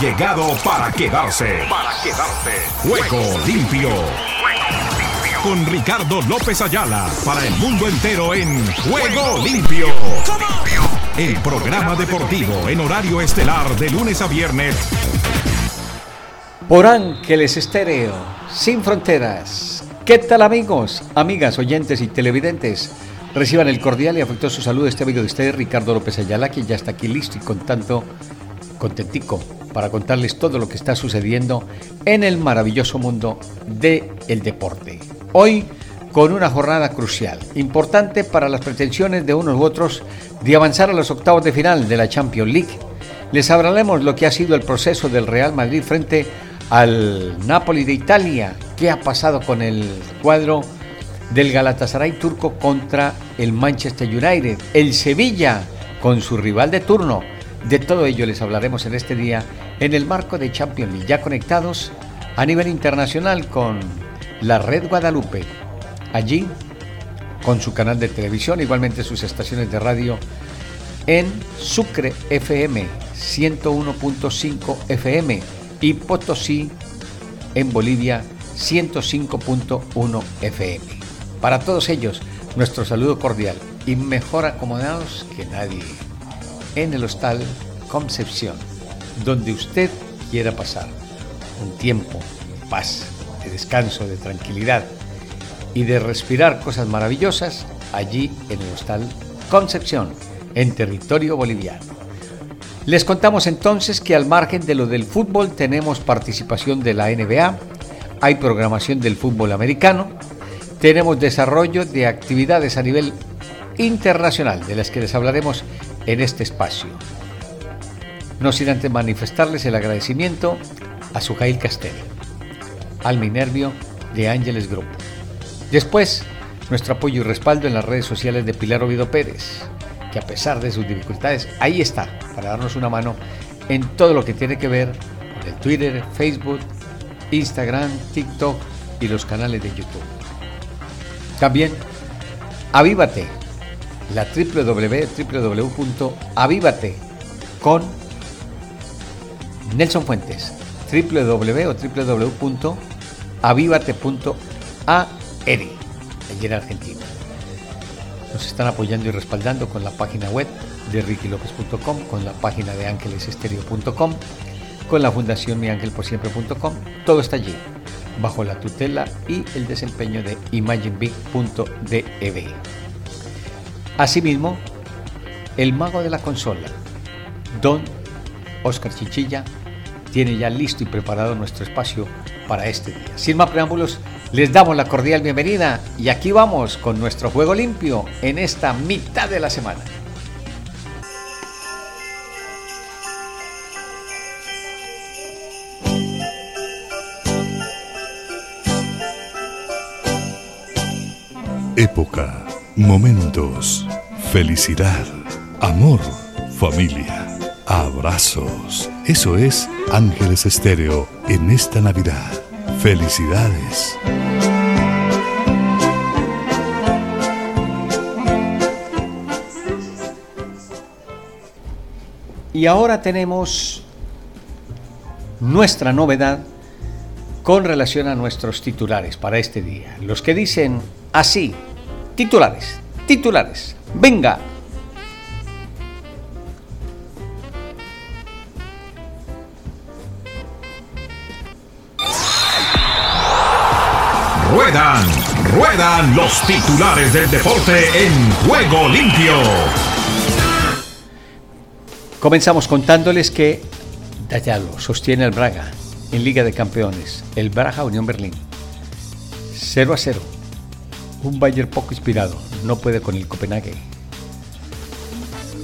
llegado para quedarse. Para quedarse. Juego limpio. Con Ricardo López Ayala para el mundo entero en Juego limpio. El programa deportivo en horario estelar de lunes a viernes. Por Ángeles Estéreo, sin fronteras. ¿Qué tal amigos, amigas, oyentes y televidentes? Reciban el cordial y afectuoso saludo de este amigo de ustedes, Ricardo López Ayala, que ya está aquí listo y contando, contentico, para contarles todo lo que está sucediendo en el maravilloso mundo del el deporte. Hoy con una jornada crucial, importante para las pretensiones de unos u otros de avanzar a los octavos de final de la Champions League. Les hablaremos lo que ha sido el proceso del Real Madrid frente al Napoli de Italia, qué ha pasado con el cuadro del Galatasaray turco contra el Manchester United, el Sevilla con su rival de turno. De todo ello les hablaremos en este día en el marco de Champions League, ya conectados a nivel internacional con la Red Guadalupe. Allí, con su canal de televisión, igualmente sus estaciones de radio en Sucre FM 101.5 FM y Potosí en Bolivia 105.1 FM. Para todos ellos, nuestro saludo cordial y mejor acomodados que nadie en el Hostal Concepción, donde usted quiera pasar un tiempo de paz, de descanso, de tranquilidad y de respirar cosas maravillosas allí en el Hostal Concepción, en territorio boliviano. Les contamos entonces que al margen de lo del fútbol tenemos participación de la NBA, hay programación del fútbol americano, tenemos desarrollo de actividades a nivel internacional, de las que les hablaremos en este espacio. No sin antes manifestarles el agradecimiento a Sujail Castel, al Minervio de Ángeles Group. Después, nuestro apoyo y respaldo en las redes sociales de Pilar Ovido Pérez, que a pesar de sus dificultades, ahí está para darnos una mano en todo lo que tiene que ver con el Twitter, Facebook, Instagram, TikTok y los canales de YouTube. También, avívate, la www.avívate con Nelson Fuentes, www allí en Argentina. Nos están apoyando y respaldando con la página web de rickyLopez.com, con la página de ángelesestereo.com, con la fundación miangelposiempre.com, todo está allí bajo la tutela y el desempeño de ImagineBig.dev. Asimismo, el mago de la consola, Don Oscar Chichilla, tiene ya listo y preparado nuestro espacio para este día. Sin más preámbulos, les damos la cordial bienvenida y aquí vamos con nuestro juego limpio en esta mitad de la semana. Momentos, felicidad, amor, familia, abrazos. Eso es Ángeles Estéreo en esta Navidad. Felicidades. Y ahora tenemos nuestra novedad con relación a nuestros titulares para este día. Los que dicen así, Titulares, titulares. Venga. Ruedan, ruedan los titulares del deporte en juego limpio. Comenzamos contándoles que Dayalo sostiene al Braga en Liga de Campeones, el Braga Unión Berlín. 0 a 0 un Bayern poco inspirado, no puede con el Copenhague.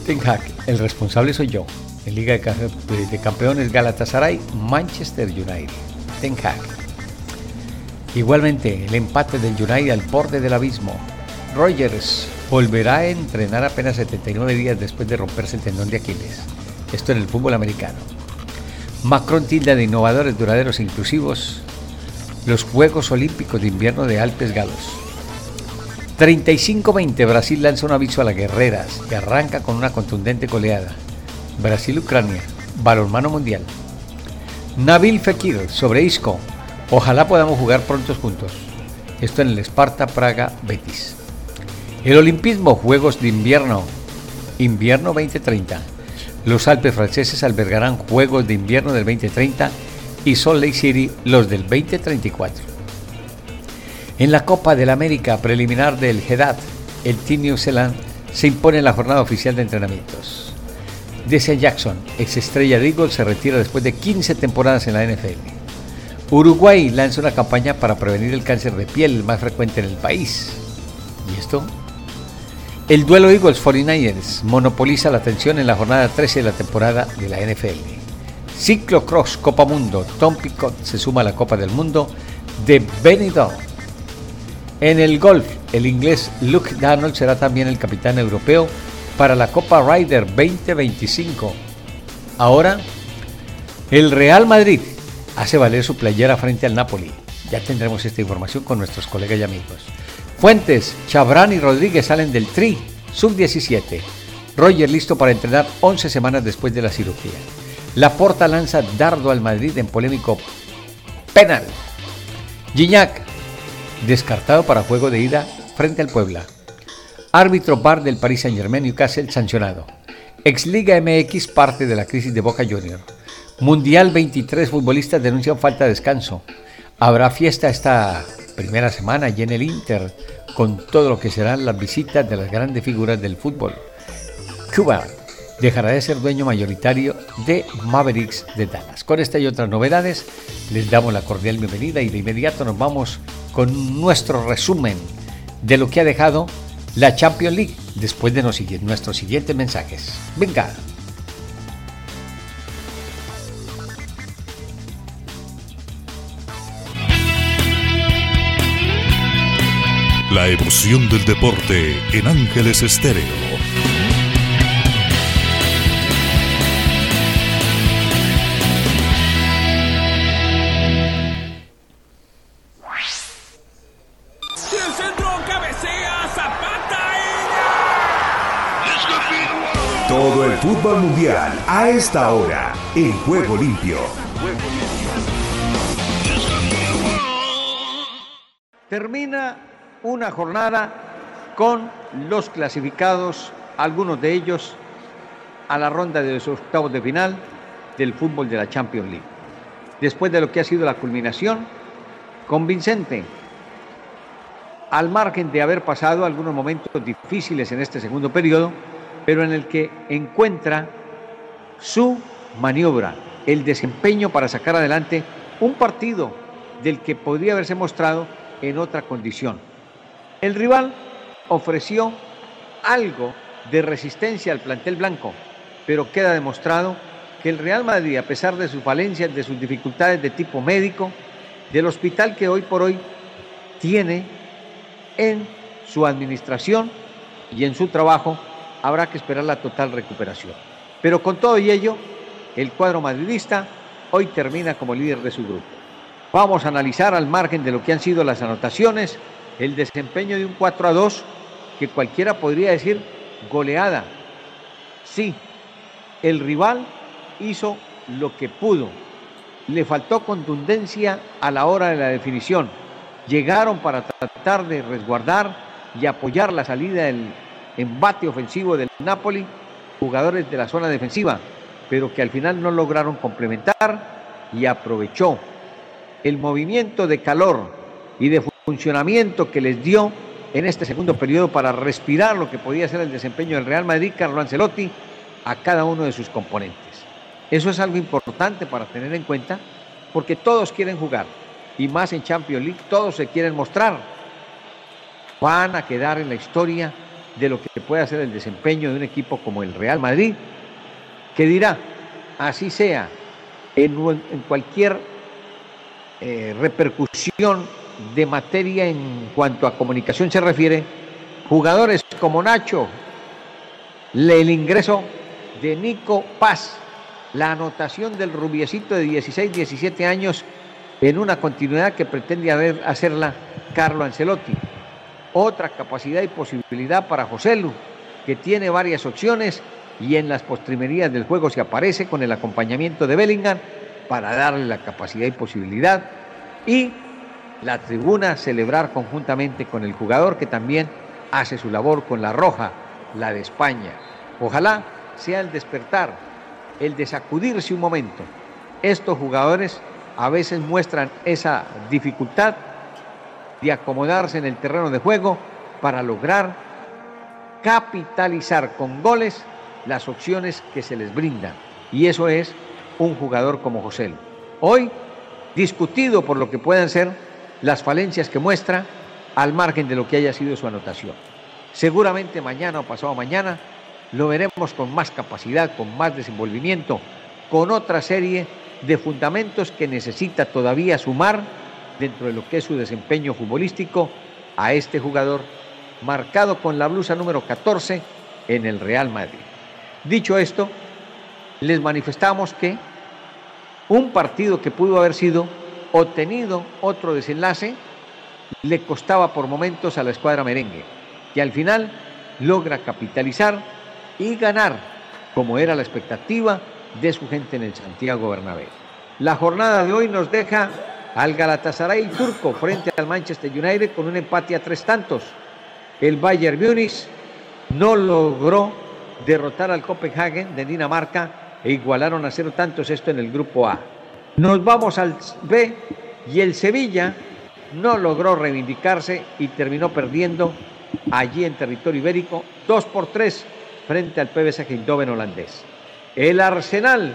Ten Hag, el responsable soy yo. En Liga de Campeones Galatasaray, Manchester United. Ten Hag. Igualmente, el empate del United al borde del abismo. Rogers volverá a entrenar apenas 79 días después de romperse el tendón de Aquiles. Esto en el fútbol americano. Macron tilda de innovadores, duraderos e inclusivos los Juegos Olímpicos de Invierno de Alpes Galos. 35-20 Brasil lanza un aviso a las guerreras que arranca con una contundente goleada. Brasil-Ucrania, balonmano mundial. Nabil Fekir sobre Isco. Ojalá podamos jugar pronto juntos. Esto en el Esparta Praga Betis. El Olimpismo, Juegos de Invierno. Invierno 2030. Los Alpes franceses albergarán Juegos de Invierno del 2030 y Salt Lake City los del 2034. En la Copa del América preliminar del Hedat, el Team New Zealand se impone en la jornada oficial de entrenamientos. Desea Jackson, ex estrella de Eagles, se retira después de 15 temporadas en la NFL. Uruguay lanza una campaña para prevenir el cáncer de piel más frecuente en el país. ¿Y esto? El duelo Eagles 49ers monopoliza la atención en la jornada 13 de la temporada de la NFL. Ciclocross Copa Mundo, Tom Picot se suma a la Copa del Mundo de Benidorm. En el golf, el inglés Luke Donald será también el capitán europeo para la Copa Ryder 2025. Ahora, el Real Madrid hace valer su playera frente al Napoli. Ya tendremos esta información con nuestros colegas y amigos. Fuentes, Chabrán y Rodríguez salen del Tri, sub-17. Roger listo para entrenar 11 semanas después de la cirugía. La Porta lanza dardo al Madrid en polémico penal. Gignac, descartado para juego de ida frente al Puebla. Árbitro bar del Paris Saint-Germain Newcastle sancionado. Exliga MX parte de la crisis de Boca Junior. Mundial 23 futbolistas denuncian falta de descanso. Habrá fiesta esta primera semana y en el Inter con todo lo que serán las visitas de las grandes figuras del fútbol. Cuba dejará de ser dueño mayoritario de Mavericks de Dallas. Con esta y otras novedades les damos la cordial bienvenida y de inmediato nos vamos con nuestro resumen de lo que ha dejado la Champions League después de nuestros siguientes mensajes. Venga. La emoción del deporte en Ángeles Estéreo. Fútbol mundial a esta hora en Juego Limpio. Termina una jornada con los clasificados, algunos de ellos a la ronda de los octavos de final del fútbol de la Champions League. Después de lo que ha sido la culminación, convincente, al margen de haber pasado algunos momentos difíciles en este segundo periodo, pero en el que encuentra su maniobra, el desempeño para sacar adelante un partido del que podría haberse mostrado en otra condición. El rival ofreció algo de resistencia al plantel blanco, pero queda demostrado que el Real Madrid, a pesar de sus falencias, de sus dificultades de tipo médico, del hospital que hoy por hoy tiene en su administración y en su trabajo, habrá que esperar la total recuperación. Pero con todo y ello, el cuadro madridista hoy termina como líder de su grupo. Vamos a analizar al margen de lo que han sido las anotaciones el desempeño de un 4 a 2 que cualquiera podría decir goleada. Sí, el rival hizo lo que pudo. Le faltó contundencia a la hora de la definición. Llegaron para tratar de resguardar y apoyar la salida del embate ofensivo del Napoli, jugadores de la zona defensiva, pero que al final no lograron complementar y aprovechó el movimiento de calor y de funcionamiento que les dio en este segundo periodo para respirar lo que podía ser el desempeño del Real Madrid, Carlo Ancelotti, a cada uno de sus componentes. Eso es algo importante para tener en cuenta porque todos quieren jugar y más en Champions League, todos se quieren mostrar. Van a quedar en la historia de lo que puede hacer el desempeño de un equipo como el Real Madrid, que dirá, así sea, en, cualquier eh, repercusión de materia en cuanto a comunicación se refiere, jugadores como Nacho, el ingreso de Nico Paz, la anotación del rubiecito de 16, 17 años en una continuidad que pretende hacerla Carlo Ancelotti. Otra capacidad y posibilidad para José Lu, que tiene varias opciones y en las postrimerías del juego se aparece con el acompañamiento de Bellingham para darle la capacidad y posibilidad y la tribuna celebrar conjuntamente con el jugador que también hace su labor con la roja, la de España. Ojalá sea el despertar, el de sacudirse un momento. Estos jugadores a veces muestran esa dificultad de acomodarse en el terreno de juego para lograr capitalizar con goles las opciones que se les brindan. Y eso es un jugador como José. Hoy discutido por lo que puedan ser las falencias que muestra al margen de lo que haya sido su anotación. Seguramente mañana o pasado mañana lo veremos con más capacidad, con más desenvolvimiento, con otra serie de fundamentos que necesita todavía sumar dentro de lo que es su desempeño futbolístico a este jugador marcado con la blusa número 14 en el Real Madrid. Dicho esto, les manifestamos que un partido que pudo haber sido obtenido otro desenlace le costaba por momentos a la escuadra merengue, que al final logra capitalizar y ganar, como era la expectativa de su gente en el Santiago Bernabéu. La jornada de hoy nos deja al Galatasaray turco frente al Manchester United con un empate a tres tantos. El Bayern Múnich no logró derrotar al Copenhagen de Dinamarca e igualaron a cero tantos esto en el grupo A. Nos vamos al B y el Sevilla no logró reivindicarse y terminó perdiendo allí en territorio ibérico 2 por 3 frente al PBS Eindhoven holandés. El Arsenal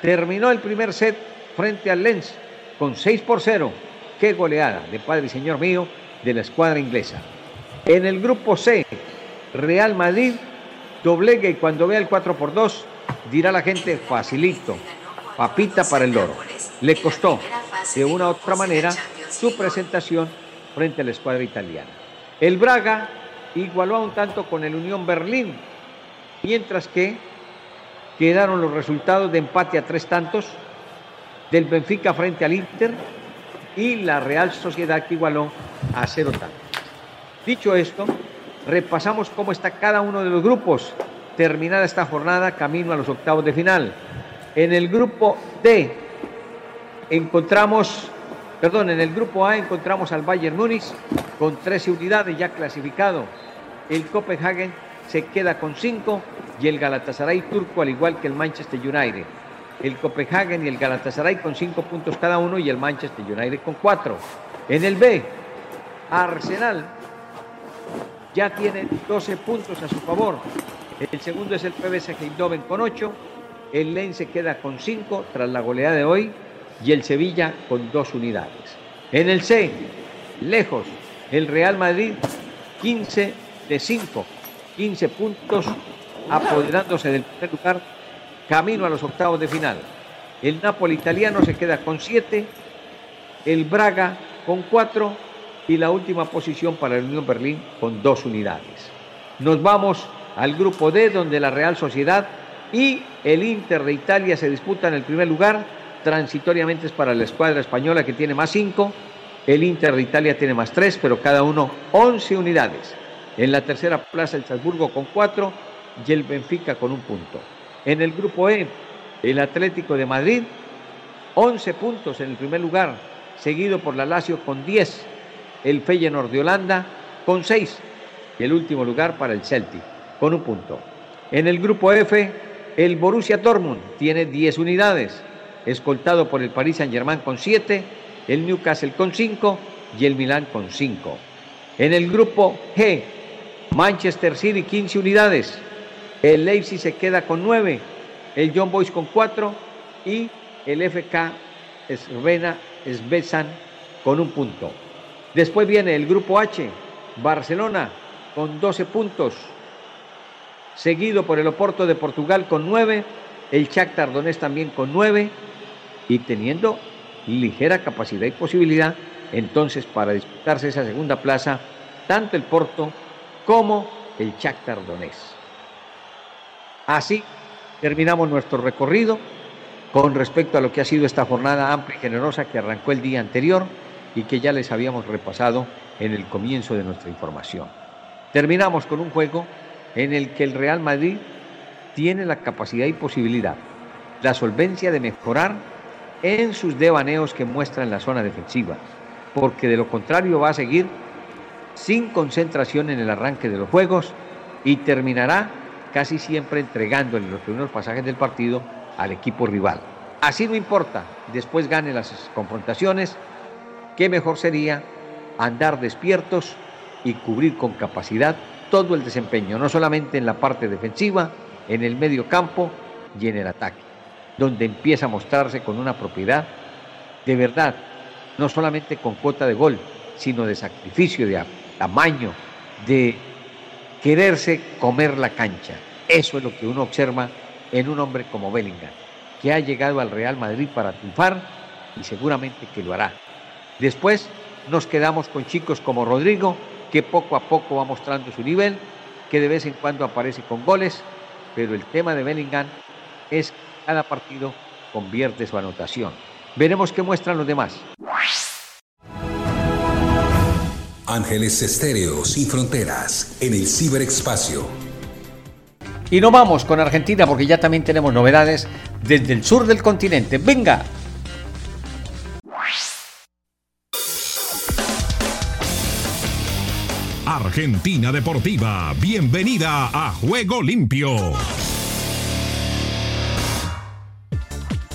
terminó el primer set frente al Lens con 6 por 0. Qué goleada de padre y señor mío de la escuadra inglesa. En el grupo C, Real Madrid doblegue y cuando vea el 4 por 2 dirá la gente facilito, papita para el loro. Le costó de una u otra manera su presentación frente a la escuadra italiana. El Braga igualó a un tanto con el Unión Berlín, mientras que quedaron los resultados de empate a tres tantos del Benfica frente al Inter y la Real Sociedad que igualó a cero tantos. Dicho esto, repasamos cómo está cada uno de los grupos. Terminada esta jornada, camino a los octavos de final. En el grupo D encontramos, perdón, en el grupo A encontramos al Bayern Múnich con 13 unidades ya clasificado. El Copenhagen se queda con 5 y el Galatasaray turco al igual que el Manchester United. El Copenhagen y el Galatasaray con 5 puntos cada uno y el Manchester United con 4. En el B, Arsenal ya tiene 12 puntos a su favor. El segundo es el PBS Eindhoven con 8. El Lens se queda con 5 tras la goleada de hoy y el Sevilla con 2 unidades. En el C, lejos, el Real Madrid 15 de 5, 15 puntos apoderándose del primer lugar camino a los octavos de final. El Napoli italiano se queda con 7, el Braga con 4 y la última posición para el Unión Berlín con 2 unidades. Nos vamos al grupo D donde la Real Sociedad y el Inter de Italia se disputan el primer lugar. Transitoriamente es para la escuadra española que tiene más 5. El Inter de Italia tiene más 3, pero cada uno 11 unidades. En la tercera plaza el Salzburgo con 4 y el Benfica con un punto. En el grupo E, el Atlético de Madrid, 11 puntos en el primer lugar, seguido por la Lazio con 10, el Feyenoord de Holanda con 6 y el último lugar para el Celtic con un punto. En el grupo F, el Borussia Dortmund tiene 10 unidades, escoltado por el Paris Saint-Germain con 7, el Newcastle con 5 y el Milán con 5. En el grupo G, Manchester City 15 unidades, el Leipzig se queda con 9, el John Boys con 4 y el FK Svena Svesan con un punto. Después viene el grupo H, Barcelona con 12 puntos, seguido por el Oporto de Portugal con 9, el Shakhtar Donetsk también con 9 y teniendo ligera capacidad y posibilidad entonces para disputarse esa segunda plaza tanto el Porto como el Shakhtar Donetsk. Así terminamos nuestro recorrido con respecto a lo que ha sido esta jornada amplia y generosa que arrancó el día anterior y que ya les habíamos repasado en el comienzo de nuestra información. Terminamos con un juego en el que el Real Madrid tiene la capacidad y posibilidad, la solvencia de mejorar en sus devaneos que muestra en la zona defensiva, porque de lo contrario va a seguir sin concentración en el arranque de los juegos y terminará casi siempre entregándole los primeros pasajes del partido al equipo rival. Así no importa, después gane las confrontaciones, qué mejor sería andar despiertos y cubrir con capacidad todo el desempeño, no solamente en la parte defensiva, en el medio campo y en el ataque, donde empieza a mostrarse con una propiedad de verdad, no solamente con cuota de gol, sino de sacrificio, de tamaño, de quererse comer la cancha. Eso es lo que uno observa en un hombre como Bellingham, que ha llegado al Real Madrid para triunfar y seguramente que lo hará. Después nos quedamos con chicos como Rodrigo, que poco a poco va mostrando su nivel, que de vez en cuando aparece con goles, pero el tema de Bellingham es que cada partido convierte su anotación. Veremos qué muestran los demás. Ángeles Estéreo sin fronteras en el ciberespacio. Y no vamos con Argentina porque ya también tenemos novedades desde el sur del continente. Venga. Argentina Deportiva, bienvenida a Juego Limpio.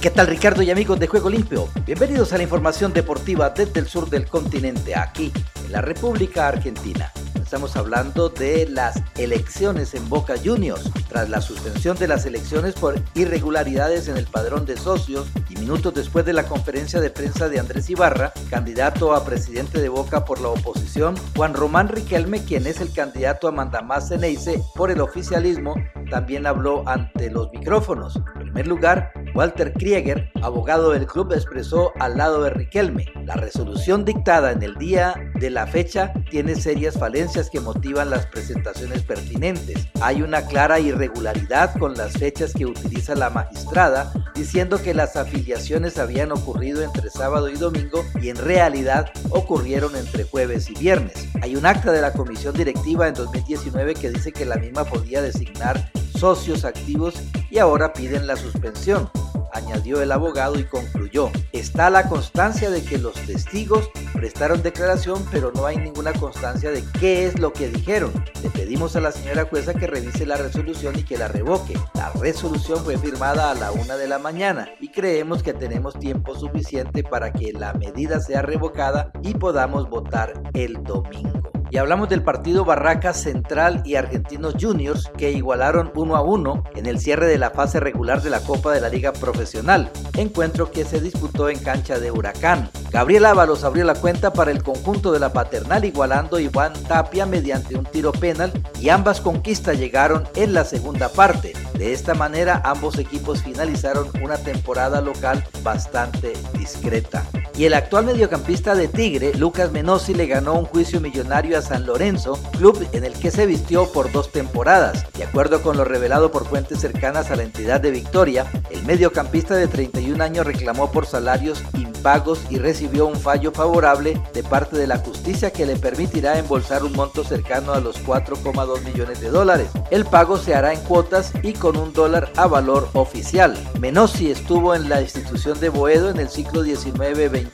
¿Qué tal Ricardo y amigos de Juego Limpio? Bienvenidos a la información deportiva desde el sur del continente, aquí en la República Argentina. Estamos hablando de las elecciones en Boca Juniors. Tras la suspensión de las elecciones por irregularidades en el padrón de socios y minutos después de la conferencia de prensa de Andrés Ibarra, candidato a presidente de Boca por la oposición, Juan Román Riquelme, quien es el candidato a Mandamás Ceneice por el oficialismo, también habló ante los micrófonos. Primer lugar, Walter Krieger, abogado del club, expresó al lado de Riquelme, la resolución dictada en el día de la fecha tiene serias falencias que motivan las presentaciones pertinentes. Hay una clara irregularidad con las fechas que utiliza la magistrada, diciendo que las afiliaciones habían ocurrido entre sábado y domingo y en realidad ocurrieron entre jueves y viernes. Hay un acta de la comisión directiva en 2019 que dice que la misma podía designar socios activos y ahora piden la suspensión añadió el abogado y concluyó, está la constancia de que los testigos prestaron declaración, pero no hay ninguna constancia de qué es lo que dijeron. Le pedimos a la señora jueza que revise la resolución y que la revoque. La resolución fue firmada a la una de la mañana y creemos que tenemos tiempo suficiente para que la medida sea revocada y podamos votar el domingo. Y hablamos del partido Barracas Central y Argentinos Juniors que igualaron 1 a 1 en el cierre de la fase regular de la Copa de la Liga Profesional, encuentro que se disputó en cancha de Huracán. Gabriel Ábalos abrió la cuenta para el conjunto de la paternal igualando a Iván Tapia mediante un tiro penal y ambas conquistas llegaron en la segunda parte. De esta manera ambos equipos finalizaron una temporada local bastante discreta. Y el actual mediocampista de Tigre, Lucas Menossi, le ganó un juicio millonario San Lorenzo, club en el que se vistió por dos temporadas. De acuerdo con lo revelado por fuentes cercanas a la entidad de Victoria, el mediocampista de 31 años reclamó por salarios impagos y recibió un fallo favorable de parte de la justicia que le permitirá embolsar un monto cercano a los 4,2 millones de dólares. El pago se hará en cuotas y con un dólar a valor oficial. Menossi estuvo en la institución de Boedo en el ciclo 19-20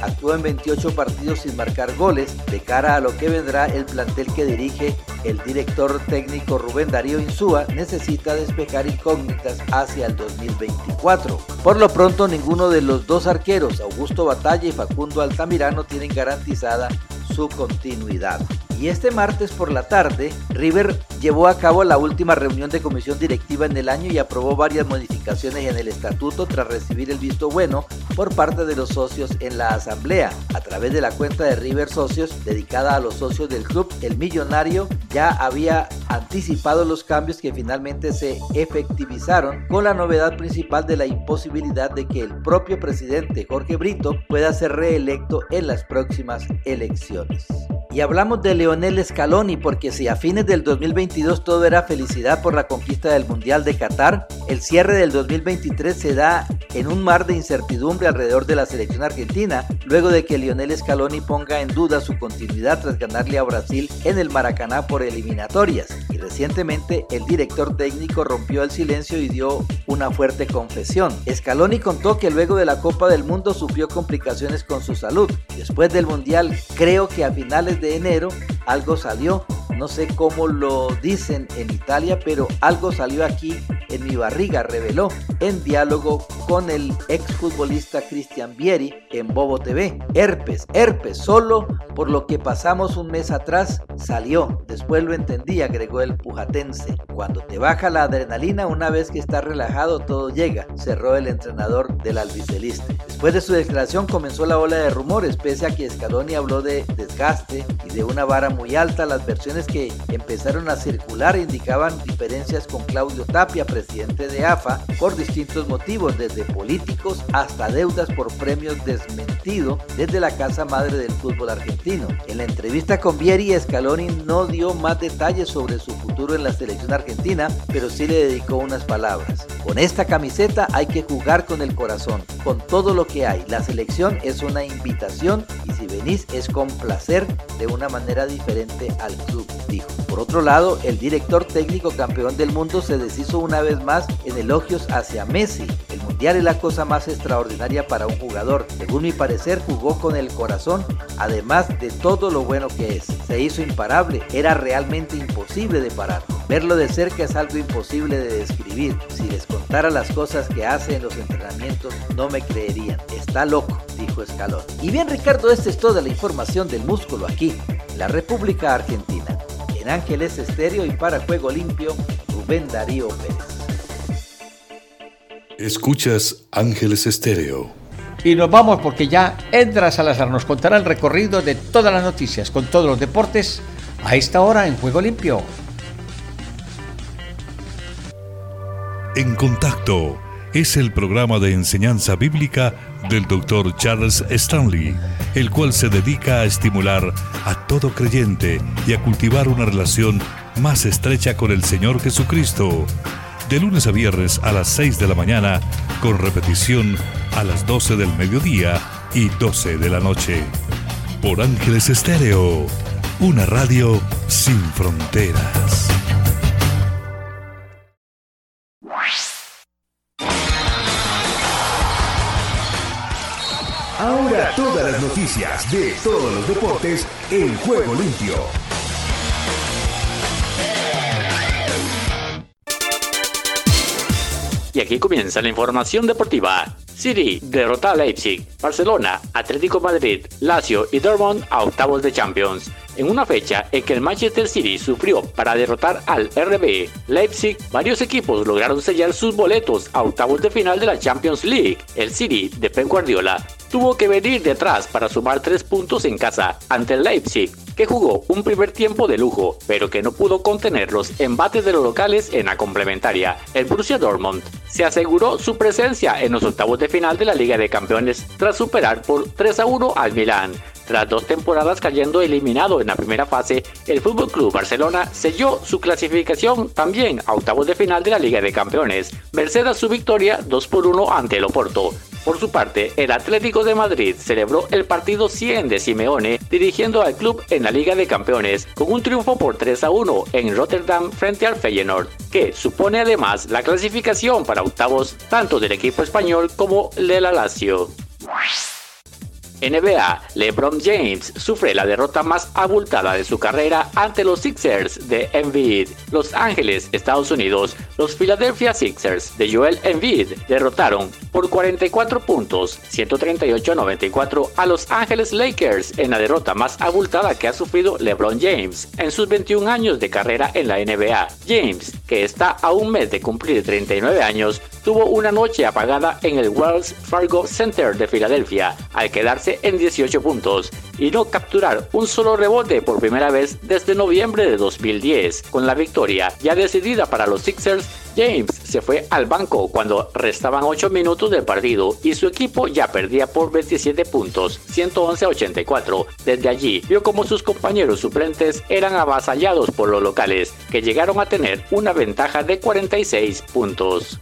actuó en 28 partidos sin marcar goles. De cara a lo que vendrá, el plantel que dirige el director técnico Rubén Darío Insúa necesita despejar incógnitas hacia el 2024. Por lo pronto, ninguno de los dos arqueros, Augusto Batalla y Facundo Altamirano, tienen garantizada su continuidad. Y este martes por la tarde, River llevó a cabo la última reunión de comisión directiva en el año y aprobó varias modificaciones en el estatuto tras recibir el visto bueno por parte de los socios en la asamblea. A través de la cuenta de River Socios dedicada a los socios del club, el millonario ya había anticipado los cambios que finalmente se efectivizaron con la novedad principal de la imposibilidad de que el propio presidente Jorge Brito pueda ser reelecto en las próximas elecciones. Y hablamos de Leonel Scaloni porque si a fines del 2022 todo era felicidad por la conquista del Mundial de Qatar, el cierre del 2023 se da en un mar de incertidumbre alrededor de la selección argentina, luego de que Lionel Scaloni ponga en duda su continuidad tras ganarle a Brasil en el Maracaná por eliminatorias. Y recientemente el director técnico rompió el silencio y dio una fuerte confesión. Scaloni contó que luego de la Copa del Mundo sufrió complicaciones con su salud. Después del Mundial, creo que a finales de enero algo salió no sé cómo lo dicen en Italia, pero algo salió aquí en mi barriga, reveló en diálogo con el exfutbolista Cristian Vieri en Bobo TV. Herpes, herpes, solo por lo que pasamos un mes atrás salió. Después lo entendí, agregó el pujatense. Cuando te baja la adrenalina, una vez que estás relajado, todo llega, cerró el entrenador del albiceleste. Después de su declaración comenzó la ola de rumores, pese a que Scaloni habló de desgaste y de una vara muy alta, las versiones que empezaron a circular indicaban diferencias con Claudio Tapia, presidente de AFA, por distintos motivos, desde políticos hasta deudas por premios desmentido desde la casa madre del fútbol argentino. En la entrevista con Vieri, Scaloni no dio más detalles sobre su futuro en la selección argentina, pero sí le dedicó unas palabras. Con esta camiseta hay que jugar con el corazón, con todo lo que hay. La selección es una invitación y si venís es con placer de una manera diferente al club dijo. Por otro lado, el director técnico campeón del mundo se deshizo una vez más en elogios hacia Messi. El mundial es la cosa más extraordinaria para un jugador. Según mi parecer, jugó con el corazón, además de todo lo bueno que es. Se hizo imparable, era realmente imposible de parar. Verlo de cerca es algo imposible de describir. Si les contara las cosas que hace en los entrenamientos, no me creerían. Está loco, dijo Escalón. Y bien, Ricardo, esta es toda la información del músculo aquí, la República Argentina. En Ángeles Estéreo y para Juego Limpio, Rubén Darío Pérez. Escuchas Ángeles Estéreo. Y nos vamos porque ya Edra Salazar nos contará el recorrido de todas las noticias con todos los deportes a esta hora en Juego Limpio. En contacto es el programa de enseñanza bíblica del Dr. Charles Stanley, el cual se dedica a estimular a todo creyente y a cultivar una relación más estrecha con el Señor Jesucristo. De lunes a viernes a las 6 de la mañana, con repetición a las 12 del mediodía y 12 de la noche. Por Ángeles Estéreo, una radio sin fronteras. Ahora todas las noticias de todos los deportes en Juego Limpio. Y aquí comienza la información deportiva. City derrota a Leipzig, Barcelona, Atlético Madrid, Lazio y Dortmund a octavos de Champions. En una fecha en que el Manchester City sufrió para derrotar al RB Leipzig, varios equipos lograron sellar sus boletos a octavos de final de la Champions League. El City de Pep Guardiola tuvo que venir detrás para sumar tres puntos en casa ante el Leipzig, que jugó un primer tiempo de lujo, pero que no pudo contener los embates de los locales en la complementaria. El Borussia Dortmund se aseguró su presencia en los octavos de final de la Liga de Campeones tras superar por 3 a 1 al Milán. Tras dos temporadas cayendo eliminado en la primera fase, el Fútbol Club Barcelona selló su clasificación también a octavos de final de la Liga de Campeones, merced a su victoria 2 por 1 ante el Oporto. Por su parte, el Atlético de Madrid celebró el partido 100 de Simeone dirigiendo al club en la Liga de Campeones con un triunfo por 3 a 1 en Rotterdam frente al Feyenoord, que supone además la clasificación para octavos tanto del equipo español como de la Lazio. NBA, LeBron James sufre la derrota más abultada de su carrera ante los Sixers de Embiid. Los Ángeles, Estados Unidos, los Philadelphia Sixers de Joel Embiid derrotaron por 44 puntos, 138-94 a Los Ángeles Lakers en la derrota más abultada que ha sufrido LeBron James en sus 21 años de carrera en la NBA. James, que está a un mes de cumplir 39 años, tuvo una noche apagada en el Wells Fargo Center de Filadelfia al quedarse en 18 puntos y no capturar un solo rebote por primera vez desde noviembre de 2010. Con la victoria ya decidida para los Sixers, James se fue al banco cuando restaban 8 minutos del partido y su equipo ya perdía por 27 puntos, 111 a 84. Desde allí vio como sus compañeros suplentes eran avasallados por los locales, que llegaron a tener una ventaja de 46 puntos.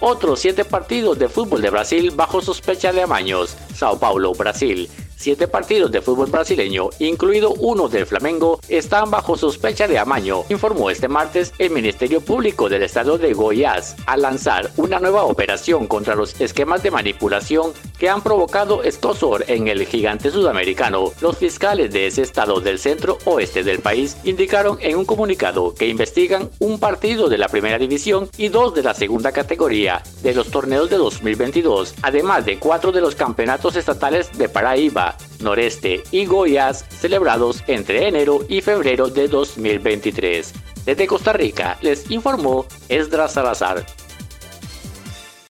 Otros 7 partidos de fútbol de Brasil bajo sospecha de amaños. Sao Paulo, Brasil. Siete partidos de fútbol brasileño, incluido uno del Flamengo, están bajo sospecha de amaño, informó este martes el Ministerio Público del Estado de Goiás, al lanzar una nueva operación contra los esquemas de manipulación que han provocado escosor en el gigante sudamericano. Los fiscales de ese estado del centro oeste del país indicaron en un comunicado que investigan un partido de la primera división y dos de la segunda categoría de los torneos de 2022, además de cuatro de los campeonatos estatales de Paraíba, Noreste y Goiás celebrados entre enero y febrero de 2023. Desde Costa Rica les informó Esdras Salazar.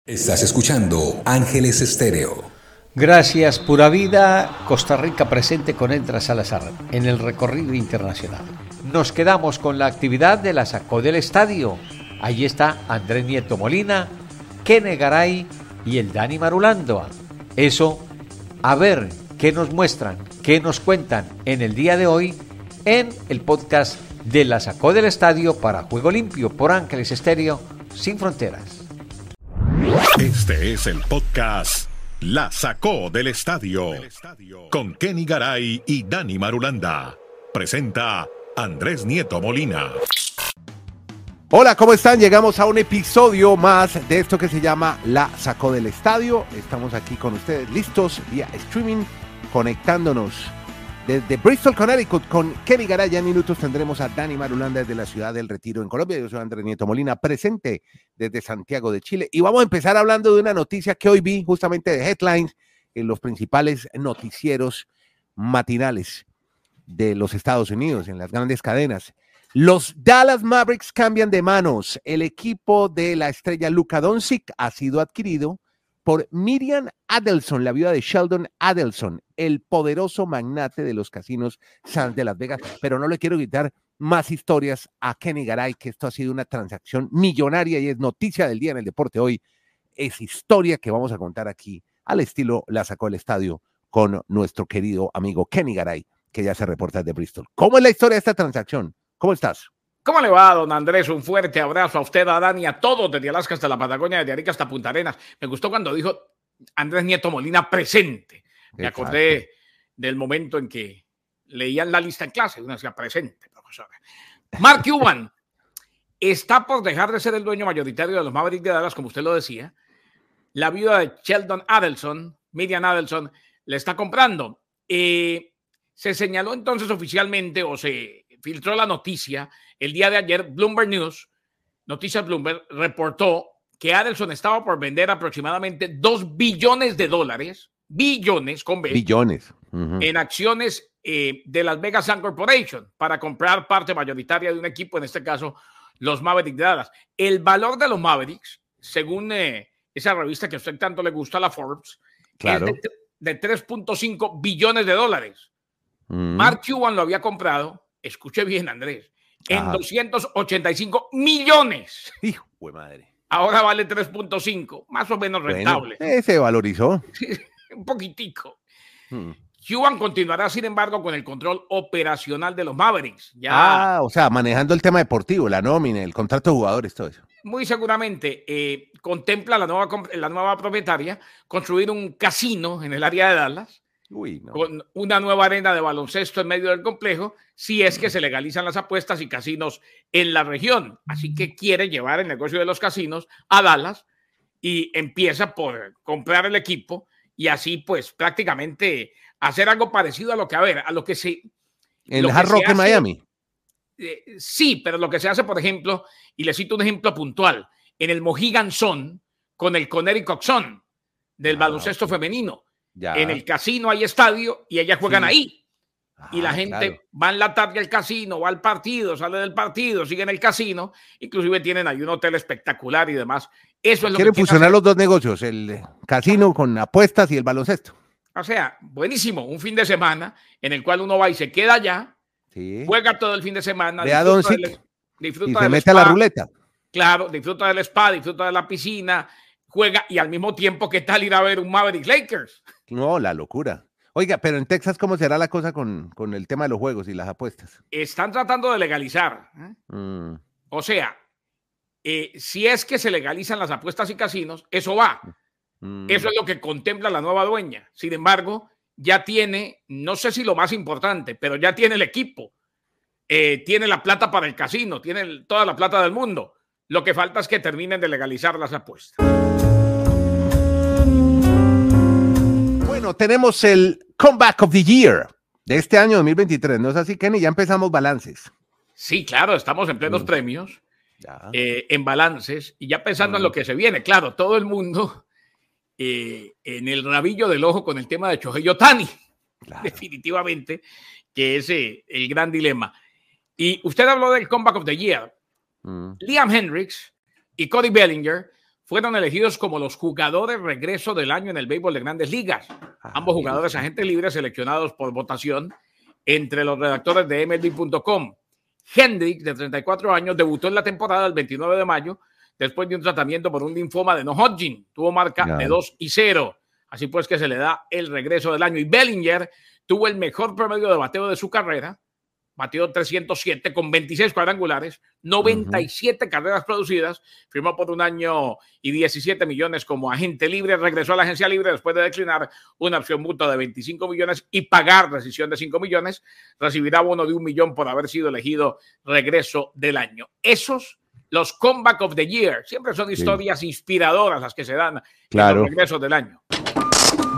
Estás escuchando Ángeles Estéreo. Gracias, Pura Vida, Costa Rica presente con Esdras Salazar en el recorrido internacional. Nos quedamos con la actividad de la Sacó del Estadio. Allí está Andrés Nieto Molina, Kene Garay y el Dani Marulando. Eso, a ver qué nos muestran, qué nos cuentan en el día de hoy en el podcast de La Sacó del Estadio para Juego Limpio por Ángeles Estéreo Sin Fronteras. Este es el podcast La Sacó del Estadio con Kenny Garay y Dani Marulanda. Presenta Andrés Nieto Molina. Hola, ¿cómo están? Llegamos a un episodio más de esto que se llama La Sacó del Estadio. Estamos aquí con ustedes listos vía streaming conectándonos desde Bristol, Connecticut, con Kenny Garay. En minutos tendremos a Dani Marulanda desde la ciudad del Retiro en Colombia. Yo soy Andrés Nieto Molina, presente desde Santiago de Chile. Y vamos a empezar hablando de una noticia que hoy vi justamente de headlines en los principales noticieros matinales de los Estados Unidos, en las grandes cadenas. Los Dallas Mavericks cambian de manos. El equipo de la estrella Luka Doncic ha sido adquirido por Miriam Adelson, la viuda de Sheldon Adelson, el poderoso magnate de los casinos Sands de Las Vegas. Pero no le quiero quitar más historias a Kenny Garay, que esto ha sido una transacción millonaria y es noticia del día en el deporte hoy. Es historia que vamos a contar aquí al estilo la sacó el estadio con nuestro querido amigo Kenny Garay, que ya se reporta de Bristol. ¿Cómo es la historia de esta transacción? ¿Cómo estás? ¿Cómo le va, don Andrés? Un fuerte abrazo a usted, a Dani, a todos, desde Alaska hasta la Patagonia, desde Arica hasta Punta Arenas. Me gustó cuando dijo Andrés Nieto Molina presente. Me acordé del momento en que leían la lista en clase, uno decía presente, profesora. Mark Cuban está por dejar de ser el dueño mayoritario de los Mavericks de Dallas, como usted lo decía. La viuda de Sheldon Adelson, Miriam Adelson, le está comprando. Eh, se señaló entonces oficialmente o se filtró la noticia el día de ayer, Bloomberg News, Noticias Bloomberg, reportó que Adelson estaba por vender aproximadamente 2 billones de dólares, billones con B, billones, en acciones eh, de Las Vegas Sun Corporation para comprar parte mayoritaria de un equipo, en este caso los Mavericks de Dallas. El valor de los Mavericks, según eh, esa revista que a usted tanto le gusta, la Forbes, claro. es de, de 3.5 billones de dólares. Mark Cuban lo había comprado, escuche bien Andrés, en 285 millones. Hijo de madre. Ahora vale 3.5, más o menos rentable. Bueno, eh, se valorizó. Un poquitico. Mm. Cuban continuará, sin embargo, con el control operacional de los Mavericks. Ya Ah, o sea, manejando el tema deportivo, la nómina, el contrato de jugadores, todo eso. muy seguramente eh, contempla la nueva, la nueva propietaria construir un casino en el área de Dallas Uy, no. con una nueva arena de baloncesto en medio del complejo, si es que se legalizan las apuestas y casinos en la región. Así que quiere llevar el negocio de los casinos a Dallas y empieza por comprar el equipo y así pues prácticamente hacer algo parecido a lo que, a ver, a lo que se... El Hard Rock en Miami. eh, sí, pero lo que se hace, por ejemplo, y le cito un ejemplo puntual, en el Mohegan Sun con el Connecticut Sun del Ah, baloncesto femenino. Ya. En el casino hay estadio y ellas juegan Sí. ahí. y la Ah, gente claro. va en la tarde al casino, va al partido, sale del partido, sigue en el casino, inclusive tienen ahí un hotel espectacular y demás. Eso es lo Quieren que fusionar hacer. los dos negocios, el casino con apuestas y el baloncesto. O sea, buenísimo, un fin de semana en el cual uno va y se queda allá, Sí. juega todo el fin de semana, Ve disfruta del- y disfruta se del mete a la spa, ruleta. Claro, disfruta del spa, disfruta de la piscina, juega y al mismo tiempo, ¿qué tal ir a ver un Mavericks Lakers? No, la locura. Oiga, pero en Texas, ¿cómo será la cosa con, con el tema de los juegos y las apuestas? Están tratando de legalizar. ¿eh? Mm. O sea, eh, si es que se legalizan las apuestas y casinos, eso va. Mm. Eso es lo que contempla la nueva dueña. Sin embargo, ya tiene, no sé si lo más importante, pero ya tiene el equipo. Eh, tiene la plata para el casino, tiene toda la plata del mundo. Lo que falta es que terminen de legalizar las apuestas. Bueno, tenemos el Comeback of the Year de este año 2023, ¿no es así, Kenny? Ya empezamos balances. Sí, claro, estamos en plenos mm. premios, eh, en balances y ya pensando en lo mm. que se viene. Claro, todo el mundo eh, en el rabillo del ojo con el tema de Chohei Yotani, definitivamente, que es eh, el gran dilema. Y usted habló del Comeback of the Year. Mm. Liam Hendricks y Cody Bellinger fueron elegidos como los jugadores regreso del año en el béisbol de grandes ligas. Ah, Ambos jugadores agentes libres seleccionados por votación entre los redactores de MLB.com. Hendricks, de 34 años, debutó en la temporada el 29 de mayo después de un tratamiento por un linfoma de no Hodgkin. Tuvo marca de 2 y 0. Así pues que se le da el regreso del año. Y Bellinger tuvo el mejor promedio de bateo de su carrera batió 307 con 26 cuadrangulares, 97 carreras producidas, firmó por un año y 17 millones como agente libre, regresó a la agencia libre después de declinar una opción mutua de 25 millones y pagar rescisión de 5 millones, recibirá bono de un millón por haber sido elegido regreso del año. Esos los comeback of the year, siempre son historias inspiradoras las que se dan claro. en los regresos del año.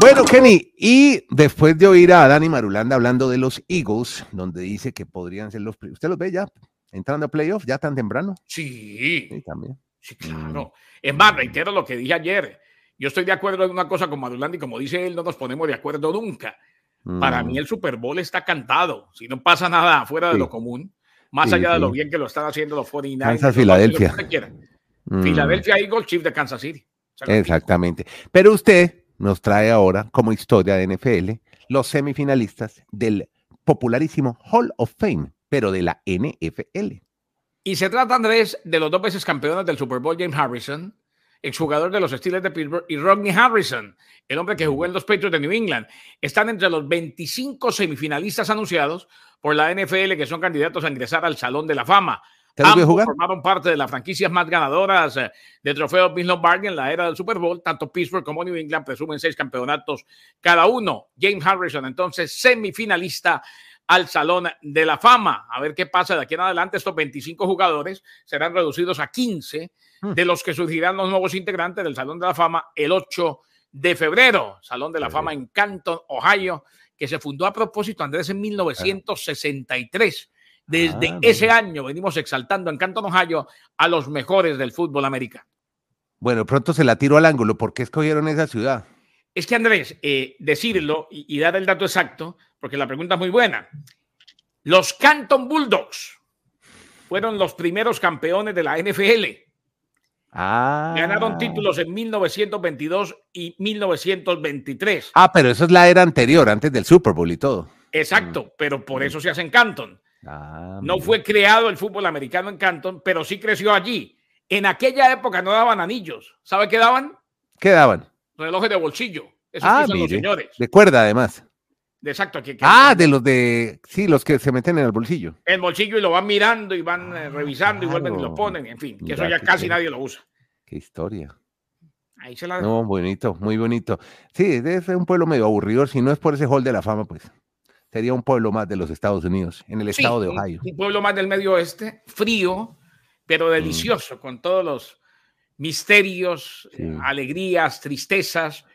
Bueno, Kenny, y después de oír a Dani Marulanda hablando de los Eagles, donde dice que podrían ser los. ¿Usted los ve ya entrando a playoff ya tan temprano? Sí. Sí, también. Sí, claro. Es más, reitero lo que dije ayer. Yo estoy de acuerdo en una cosa con Marulanda y como dice él, no nos ponemos de acuerdo nunca. Para mí mm. el Super Bowl está cantado. Si no pasa nada fuera de lo común, más allá de lo bien que lo están haciendo los 49ers. Kansas, Filadelfia. Mm. Filadelfia Eagles, Chief de Kansas City. Exactamente. Pero usted nos trae ahora como historia de NFL los semifinalistas del popularísimo Hall of Fame, pero de la NFL. Y se trata, Andrés, de los dos veces campeones del Super Bowl, James Harrison, exjugador de los Steelers de Pittsburgh, y Rodney Harrison, el hombre que jugó en los Patriots de New England. Están entre los 25 semifinalistas anunciados por la NFL que son candidatos a ingresar al Salón de la Fama. Ambos formaron parte de las franquicias más ganadoras eh, de trofeos Vince Lombardi en la era del Super Bowl. Tanto Pittsburgh como New England presumen seis campeonatos cada uno. James Harrison, entonces semifinalista al Salón de la Fama. A ver qué pasa de aquí en adelante. Estos 25 jugadores serán reducidos a 15, hmm. de los que surgirán los nuevos integrantes del Salón de la Fama el 8 de febrero. Salón de la Fama en Canton, Ohio, que se fundó a propósito, Andrés, en 1963 desde ah, ese año venimos exaltando en Canton, Ohio, a los mejores del fútbol americano. Bueno, pronto se la tiro al ángulo. ¿Por qué escogieron esa ciudad? Es que, Andrés, eh, decirlo y, dar el dato exacto, porque la pregunta es muy buena. Los Canton Bulldogs fueron los primeros campeones de la NFL. Ah. Ganaron títulos en 1922 y 1923. Ah, pero eso es la era anterior, antes del Super Bowl y todo. Exacto, mm. pero por eso se hacen Canton. Ah, no fue creado el fútbol americano en Canton, pero sí creció allí. En aquella época no daban anillos. ¿Sabe qué daban? ¿Qué daban? Relojes de bolsillo. Esos ah, los señores. De cuerda, además. exacto. ah, de los de. Sí, los que se meten en el bolsillo. El bolsillo y lo van mirando y van eh, revisando y vuelven y lo ponen. En fin, que eso ya casi nadie lo usa. Qué historia. Ahí se la. No, bonito, muy bonito. Sí, es un pueblo medio aburrido. Si no es por ese hall de la fama, pues sería un pueblo más de los Estados Unidos, en el estado de Ohio. Un, pueblo más del medio oeste, frío, pero mm. delicioso, con todos los misterios, alegrías, tristezas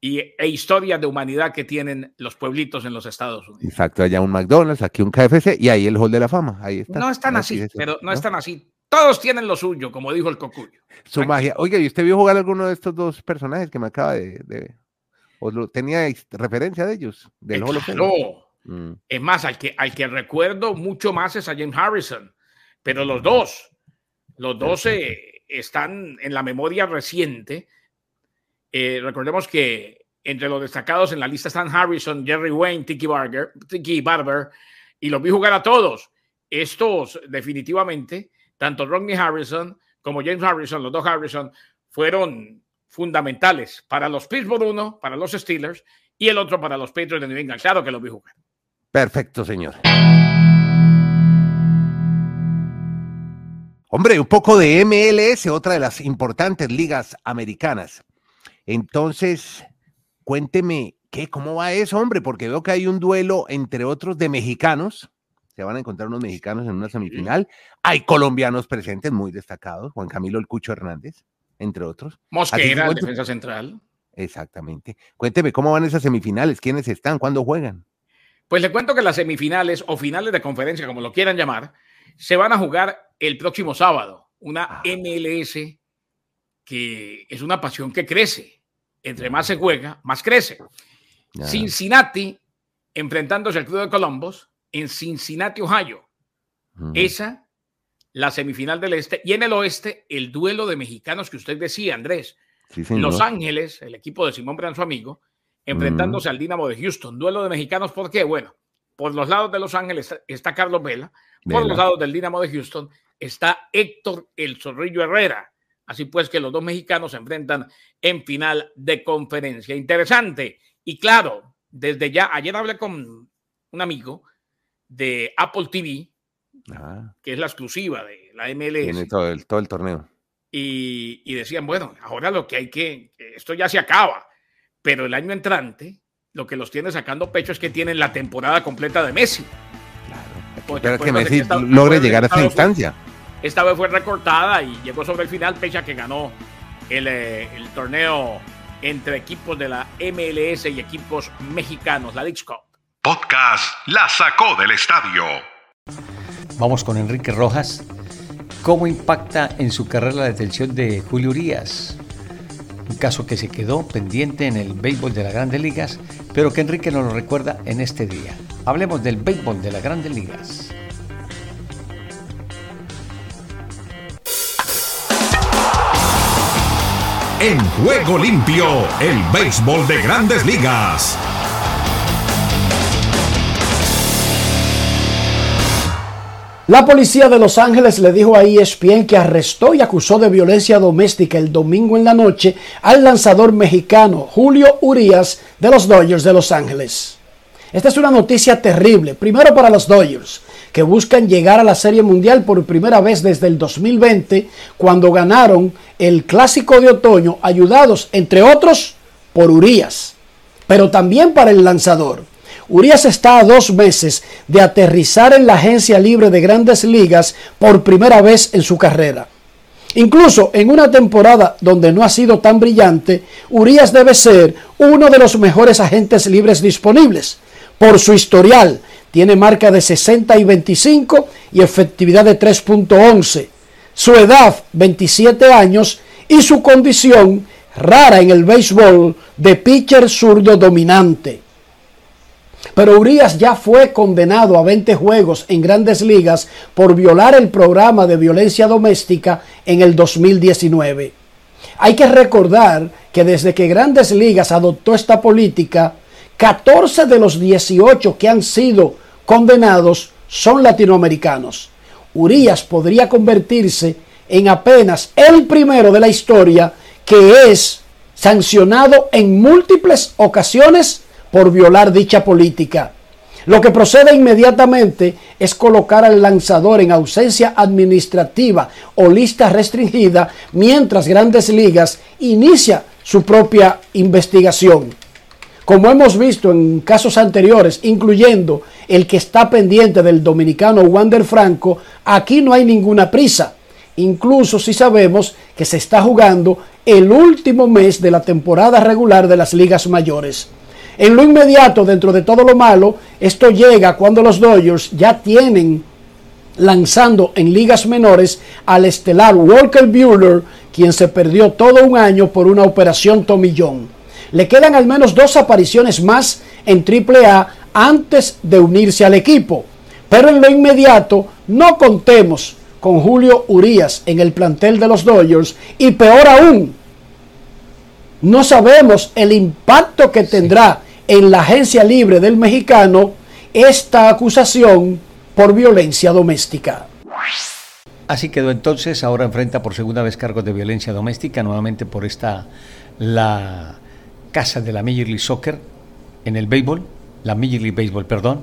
y, e historias de humanidad que tienen los pueblitos en los Estados Unidos. Exacto, allá un McDonald's, aquí un KFC y ahí el Hall de la Fama. Ahí está. No están así, pero no, están así. Todos tienen lo suyo, como dijo el cocuyo. Su magia. Oiga, ¿y usted vio jugar alguno de estos dos personajes que me acaba de, ¿O tenía referencia de ellos? Del no. Mm. Es más, al que, al que recuerdo mucho más es a James Harrison. Pero los dos, los dos eh, están en la memoria reciente. Eh, recordemos que entre los destacados en la lista están Harrison, Jerry Wayne, Tiki Barber, Tiki Barber, y los vi jugar a todos. Estos definitivamente tanto Rodney Harrison como James Harrison, los dos Harrison, fueron fundamentales para los Pittsburgh uno, para los Steelers, y el otro para los Patriots de New England. Claro que lo vi jugar. Perfecto, señor. Hombre, un poco de MLS, otra de las importantes ligas americanas. Entonces, cuénteme, ¿qué? ¿Cómo va eso, hombre? Porque veo que hay un duelo entre otros de mexicanos. Se van a encontrar unos mexicanos en una semifinal. Hay colombianos presentes muy destacados. Juan Camilo El Cucho Hernández, entre otros. Mosquera, defensa central. Exactamente. Cuénteme, ¿cómo van esas semifinales? ¿Quiénes están? ¿Cuándo juegan? Pues le cuento que las semifinales o finales de conferencia, como lo quieran llamar, se van a jugar el próximo sábado. Una ah. MLS que es una pasión que crece. Entre más se juega, más crece. Cincinnati enfrentándose al Club de Columbus en Cincinnati, Ohio. Esa, la semifinal del este. Y en el oeste, el duelo de mexicanos que usted decía, Andrés. Los Ángeles, el equipo de Simón Bran, su amigo, enfrentándose al Dinamo de Houston. Duelo de mexicanos, ¿por qué? Bueno, por los lados de Los Ángeles está Carlos Vela, por los lados del Dinamo de Houston está Héctor El Zorrillo Herrera. Así pues que los dos mexicanos se enfrentan en final de conferencia. Interesante. Y claro, desde ya, ayer hablé con un amigo de Apple TV, ah. que es la exclusiva de la MLS. Tiene todo el, todo el torneo. Y, y, decían, bueno, ahora lo que hay que, esto ya se acaba, pero el año entrante, lo que los tiene sacando pecho es que tienen la temporada completa de Messi. Claro. que Messi logre llegar a esa instancia. esta vez fue recortada y llegó sobre el final, fecha que ganó el, eh, el torneo entre equipos de la MLS y equipos mexicanos, la League Cup. Podcast La sacó del estadio. Vamos con Enrique Rojas. ¿Cómo impacta en su carrera la detención de Julio Urias? Un caso que se quedó pendiente en el béisbol de las grandes ligas, pero que Enrique nos lo recuerda en este día. Hablemos del béisbol de las grandes ligas. En juego limpio, el béisbol de grandes ligas. La policía de Los Ángeles le dijo a ESPN que arrestó y acusó de violencia doméstica el domingo en la noche al lanzador mexicano Julio Urias de los Dodgers de Los Ángeles. Esta es una noticia terrible, primero para los Dodgers, que buscan llegar a la Serie Mundial por primera vez desde el 2020, cuando ganaron el Clásico de Otoño, ayudados, entre otros, por Urias, pero también para el lanzador. Urias está a dos meses de aterrizar en la agencia libre de grandes ligas por primera vez en su carrera. Incluso en una temporada donde no ha sido tan brillante, Urias debe ser uno de los mejores agentes libres disponibles. Por su historial, tiene marca de 60 y 25 y efectividad de 3.11. Su edad, 27 años, y su condición, rara en el béisbol, de pitcher zurdo dominante. Pero Urias ya fue condenado a 20 juegos en grandes ligas por violar el programa de violencia doméstica en el 2019. Hay que recordar que desde que grandes ligas adoptó esta política, 14 de los 18 que han sido condenados son latinoamericanos. Urias podría convertirse en apenas el primero de la historia que es sancionado en múltiples ocasiones por violar dicha política. Lo que procede inmediatamente es colocar al lanzador en ausencia administrativa o lista restringida mientras Grandes Ligas inicia su propia investigación. Como hemos visto en casos anteriores, incluyendo el que está pendiente del dominicano Wander Franco, aquí no hay ninguna prisa. Incluso si sabemos que se está jugando el último mes de la temporada regular de las ligas mayores. En lo inmediato, dentro de todo lo malo, esto llega cuando los Dodgers ya tienen lanzando en ligas menores al estelar Walker Buehler, quien se perdió todo un año por una operación tomillón. Le quedan al menos dos apariciones más en AAA antes de unirse al equipo. Pero en lo inmediato no contemos con Julio Urias en el plantel de los Dodgers y peor aún, no sabemos el impacto que tendrá en la agencia libre del mexicano esta acusación por violencia doméstica. Así quedó entonces, ahora enfrenta por segunda vez cargos de violencia doméstica, nuevamente por esta, la casa de la Major League Soccer en el béisbol, la Major League Baseball, perdón,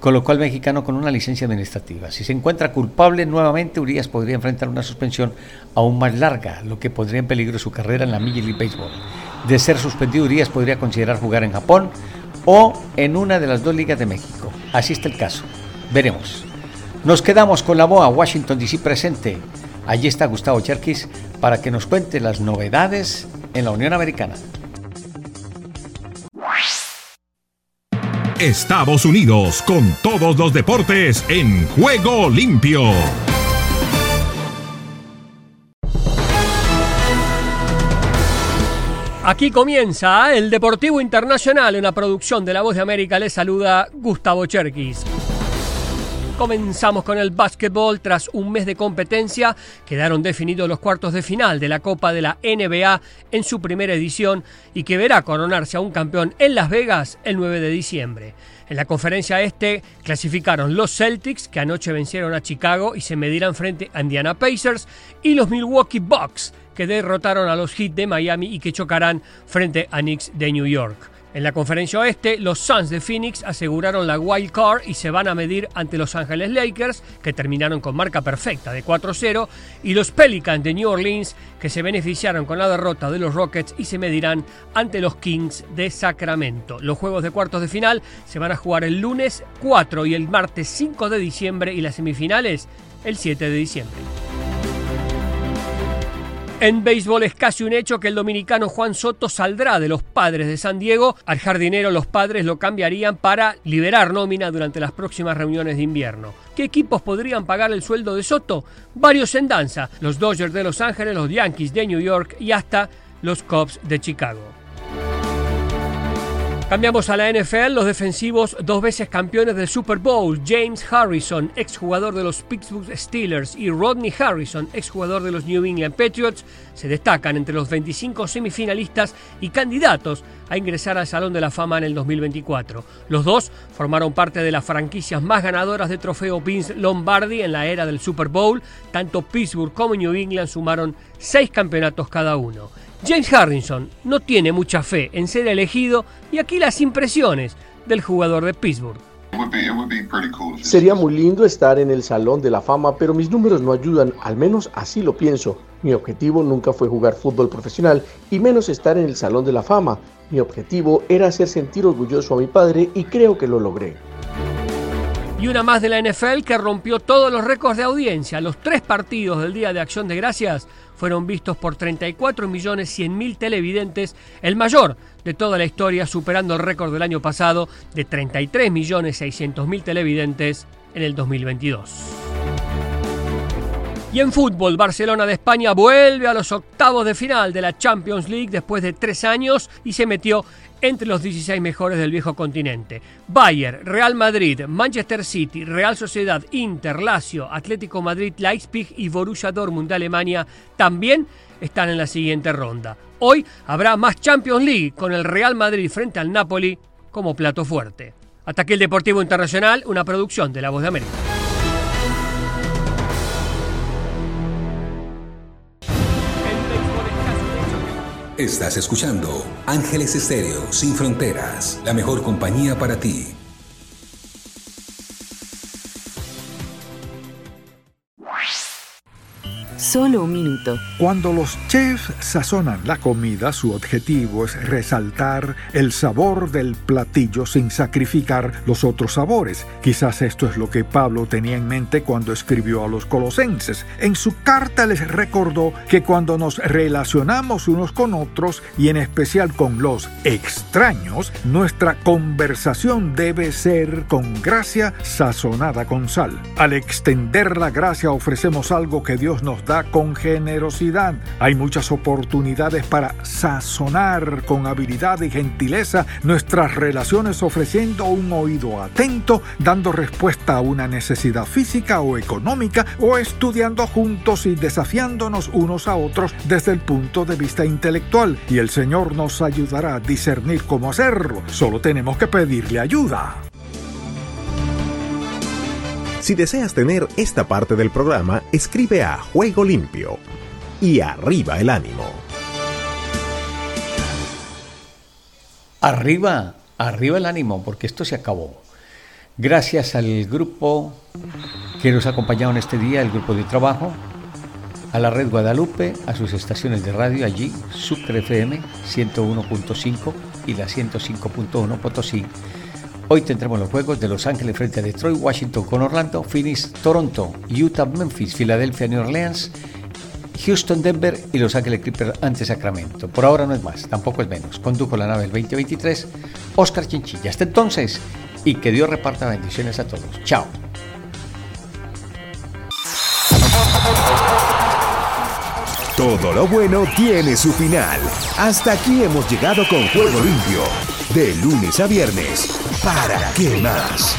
colocó al mexicano con una licencia administrativa. Si se encuentra culpable nuevamente, Urias podría enfrentar una suspensión aún más larga, lo que pondría en peligro su carrera en la Major League Baseball. De ser suspendido, Urias podría considerar jugar en Japón o en una de las dos ligas de México. Así está el caso. Veremos. Nos quedamos con la BOA Washington DC presente. Allí está Gustavo Cherkis para que nos cuente las novedades en la Unión Americana. Estados Unidos con todos los deportes en juego limpio. Aquí comienza el Deportivo Internacional, una producción de La Voz de América. Les saluda Gustavo Cherkis. Comenzamos con el básquetbol. Tras un mes de competencia, quedaron definidos los cuartos de final de la Copa de la NBA en su primera edición y que verá coronarse a un campeón en Las Vegas el 9 de diciembre. En la conferencia este clasificaron los Celtics, que anoche vencieron a Chicago y se medirán frente a Indiana Pacers, y los Milwaukee Bucks, que derrotaron a los Heat de Miami y que chocarán frente a Knicks de New York. En la conferencia oeste, los Suns de Phoenix aseguraron la wild card y se van a medir ante Los Ángeles Lakers, que terminaron con marca perfecta de 4-0, y los Pelicans de New Orleans, que se beneficiaron con la derrota de los Rockets y se medirán ante los Kings de Sacramento. Los juegos de cuartos de final se van a jugar el lunes 4 y el martes 5 de diciembre y las semifinales el 7 de diciembre. En béisbol es casi un hecho que el dominicano Juan Soto saldrá de los padres de San Diego. Al jardinero los padres lo cambiarían para liberar nómina durante las próximas reuniones de invierno. ¿Qué equipos podrían pagar el sueldo de Soto? Varios en danza. Los Dodgers de Los Ángeles, los Yankees de New York y hasta los Cubs de Chicago. Cambiamos a la NFL, los defensivos dos veces campeones del Super Bowl, James Harrison, exjugador de los Pittsburgh Steelers, y Rodney Harrison, exjugador de los New England Patriots, se destacan entre los 25 semifinalistas y candidatos a ingresar al Salón de la Fama en el 2024. Los dos formaron parte de las franquicias más ganadoras de trofeo Vince Lombardi en la era del Super Bowl. Tanto Pittsburgh como New England sumaron seis campeonatos cada uno. James Harrison no tiene mucha fe en ser elegido y aquí las impresiones del jugador de Pittsburgh. Sería muy lindo estar en el Salón de la Fama, pero mis números no ayudan, al menos así lo pienso. Mi objetivo nunca fue jugar fútbol profesional y menos estar en el Salón de la Fama. Mi objetivo era hacer sentir orgulloso a mi padre y creo que lo logré. Y una más de la NFL que rompió todos los récords de audiencia. Los tres partidos del Día de Acción de Gracias fueron vistos por 34 millones 100 mil televidentes, el mayor de toda la historia, superando el récord del año pasado de 33 millones 600 mil televidentes en el 2022. Y en fútbol, Barcelona de España vuelve a los octavos de final de la Champions League después de tres años y se metió entre los 16 mejores del viejo continente. Bayern, Real Madrid, Manchester City, Real Sociedad, Inter, Lazio, Atlético Madrid, Leipzig y Borussia Dortmund de Alemania también están en la siguiente ronda. Hoy habrá más Champions League con el Real Madrid frente al Napoli como plato fuerte. Hasta aquí el Deportivo Internacional, una producción de La Voz de América. Estás escuchando Ángeles Estéreo Sin Fronteras, la mejor compañía para ti. Solo un minuto. Cuando los chefs sazonan la comida, su objetivo es resaltar el sabor del platillo sin sacrificar los otros sabores. Quizás esto es lo que Pablo tenía en mente cuando escribió a los colosenses. En su carta les recordó que cuando nos relacionamos unos con otros y en especial con los extraños, nuestra conversación debe ser con gracia sazonada con sal. Al extender la gracia ofrecemos algo que Dios nos con generosidad. Hay muchas oportunidades para sazonar con habilidad y gentileza nuestras relaciones ofreciendo un oído atento, dando respuesta a una necesidad física o económica o estudiando juntos y desafiándonos unos a otros desde el punto de vista intelectual. Y el Señor nos ayudará a discernir cómo hacerlo. Solo tenemos que pedirle ayuda. Si deseas tener esta parte del programa, escribe a Juego Limpio. Y arriba el ánimo. Arriba, arriba el ánimo, porque esto se acabó. Gracias al grupo que nos ha acompañado en este día, el grupo de trabajo, a la red Guadalupe, a sus estaciones de radio allí, Sucre FM 101.5 y la 105.1 Potosí. Hoy tendremos los juegos de Los Ángeles frente a Detroit, Washington con Orlando, Phoenix, Toronto, Utah, Memphis, Filadelfia, New Orleans, Houston, Denver y Los Ángeles Clippers ante Sacramento. Por ahora no es más, tampoco es menos. Condujo la nave el 2023, Oscar Chinchilla. Hasta entonces, y que Dios reparta bendiciones a todos. Chao. Todo lo bueno tiene su final. Hasta aquí hemos llegado con Juego Limpio. De lunes a viernes. ¿Para qué más?